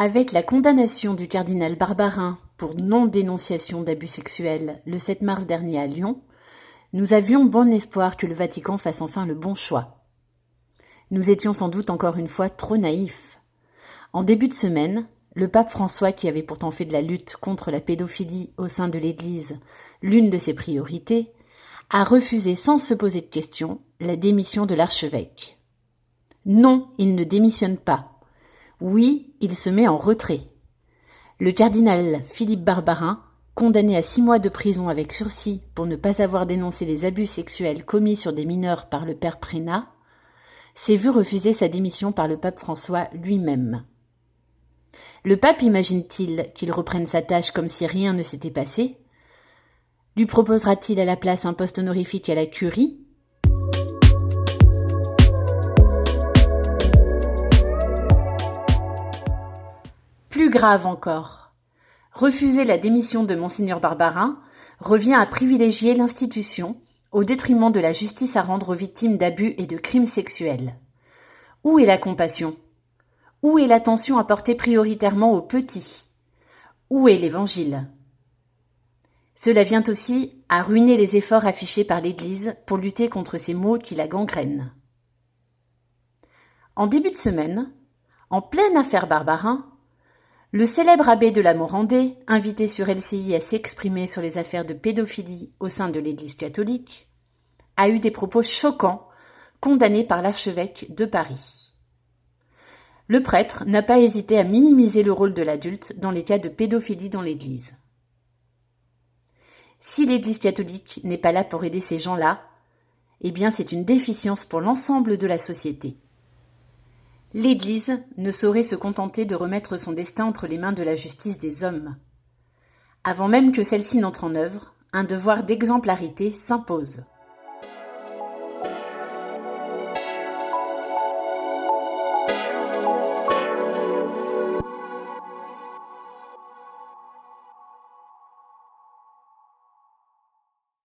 Avec la condamnation du cardinal Barbarin pour non-dénonciation d'abus sexuels le 7 mars dernier à Lyon, nous avions bon espoir que le Vatican fasse enfin le bon choix. Nous étions sans doute encore une fois trop naïfs. En début de semaine, le pape François, qui avait pourtant fait de la lutte contre la pédophilie au sein de l'Église l'une de ses priorités, a refusé sans se poser de questions la démission de l'archevêque. Non, il ne démissionne pas. Oui, il se met en retrait. Le cardinal Philippe Barbarin, condamné à six mois de prison avec sursis pour ne pas avoir dénoncé les abus sexuels commis sur des mineurs par le père Prénat, s'est vu refuser sa démission par le pape François lui-même. Le pape imagine-t-il qu'il reprenne sa tâche comme si rien ne s'était passé? Lui proposera-t-il à la place un poste honorifique à la curie? Grave encore. Refuser la démission de Monseigneur Barbarin revient à privilégier l'institution au détriment de la justice à rendre aux victimes d'abus et de crimes sexuels. Où est la compassion? Où est l'attention apportée prioritairement aux petits? Où est l'Évangile? Cela vient aussi à ruiner les efforts affichés par l'Église pour lutter contre ces maux qui la gangrènent. En début de semaine, en pleine affaire Barbarin, le célèbre abbé de la Morandée, invité sur LCI à s'exprimer sur les affaires de pédophilie au sein de l'Église catholique, a eu des propos choquants condamnés par l'archevêque de Paris. Le prêtre n'a pas hésité à minimiser le rôle de l'adulte dans les cas de pédophilie dans l'Église. Si l'Église catholique n'est pas là pour aider ces gens-là, eh bien c'est une déficience pour l'ensemble de la société. L'Église ne saurait se contenter de remettre son destin entre les mains de la justice des hommes. Avant même que celle-ci n'entre en œuvre, un devoir d'exemplarité s'impose.